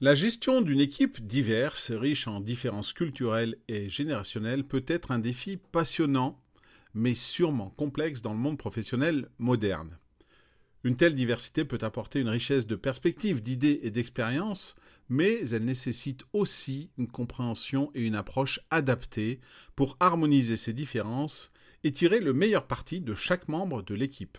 La gestion d'une équipe diverse, riche en différences culturelles et générationnelles, peut être un défi passionnant, mais sûrement complexe dans le monde professionnel moderne. Une telle diversité peut apporter une richesse de perspectives, d'idées et d'expériences, mais elle nécessite aussi une compréhension et une approche adaptée pour harmoniser ces différences et tirer le meilleur parti de chaque membre de l'équipe.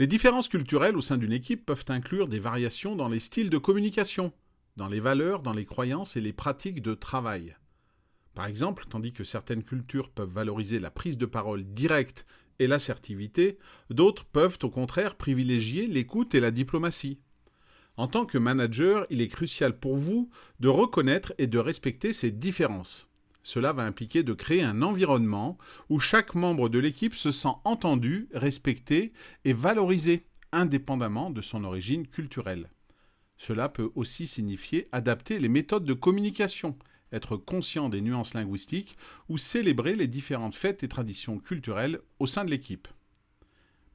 Les différences culturelles au sein d'une équipe peuvent inclure des variations dans les styles de communication, dans les valeurs, dans les croyances et les pratiques de travail. Par exemple, tandis que certaines cultures peuvent valoriser la prise de parole directe et l'assertivité, d'autres peuvent au contraire privilégier l'écoute et la diplomatie. En tant que manager, il est crucial pour vous de reconnaître et de respecter ces différences. Cela va impliquer de créer un environnement où chaque membre de l'équipe se sent entendu, respecté et valorisé, indépendamment de son origine culturelle. Cela peut aussi signifier adapter les méthodes de communication, être conscient des nuances linguistiques ou célébrer les différentes fêtes et traditions culturelles au sein de l'équipe.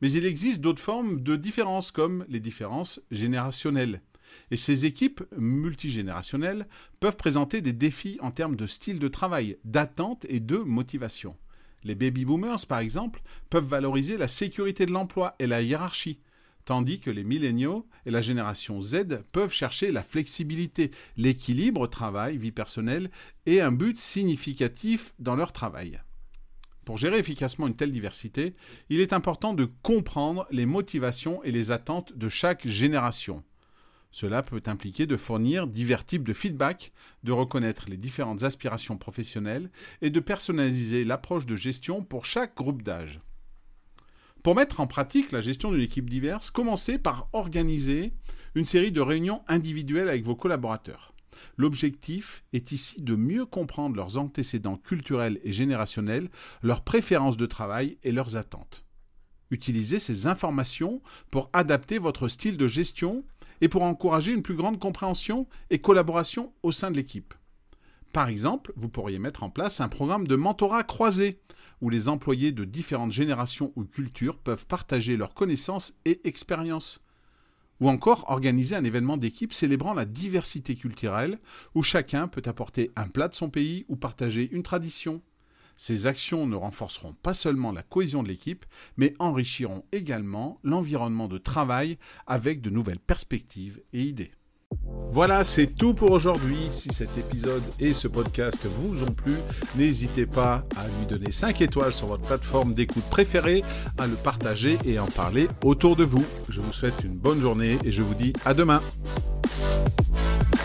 Mais il existe d'autres formes de différences comme les différences générationnelles. Et ces équipes multigénérationnelles peuvent présenter des défis en termes de style de travail, d'attente et de motivation. Les baby boomers, par exemple, peuvent valoriser la sécurité de l'emploi et la hiérarchie, tandis que les milléniaux et la génération Z peuvent chercher la flexibilité, l'équilibre travail-vie personnelle et un but significatif dans leur travail. Pour gérer efficacement une telle diversité, il est important de comprendre les motivations et les attentes de chaque génération. Cela peut impliquer de fournir divers types de feedback, de reconnaître les différentes aspirations professionnelles et de personnaliser l'approche de gestion pour chaque groupe d'âge. Pour mettre en pratique la gestion d'une équipe diverse, commencez par organiser une série de réunions individuelles avec vos collaborateurs. L'objectif est ici de mieux comprendre leurs antécédents culturels et générationnels, leurs préférences de travail et leurs attentes. Utilisez ces informations pour adapter votre style de gestion et pour encourager une plus grande compréhension et collaboration au sein de l'équipe. Par exemple, vous pourriez mettre en place un programme de mentorat croisé, où les employés de différentes générations ou cultures peuvent partager leurs connaissances et expériences. Ou encore organiser un événement d'équipe célébrant la diversité culturelle, où chacun peut apporter un plat de son pays ou partager une tradition. Ces actions ne renforceront pas seulement la cohésion de l'équipe, mais enrichiront également l'environnement de travail avec de nouvelles perspectives et idées. Voilà, c'est tout pour aujourd'hui. Si cet épisode et ce podcast vous ont plu, n'hésitez pas à lui donner 5 étoiles sur votre plateforme d'écoute préférée, à le partager et en parler autour de vous. Je vous souhaite une bonne journée et je vous dis à demain.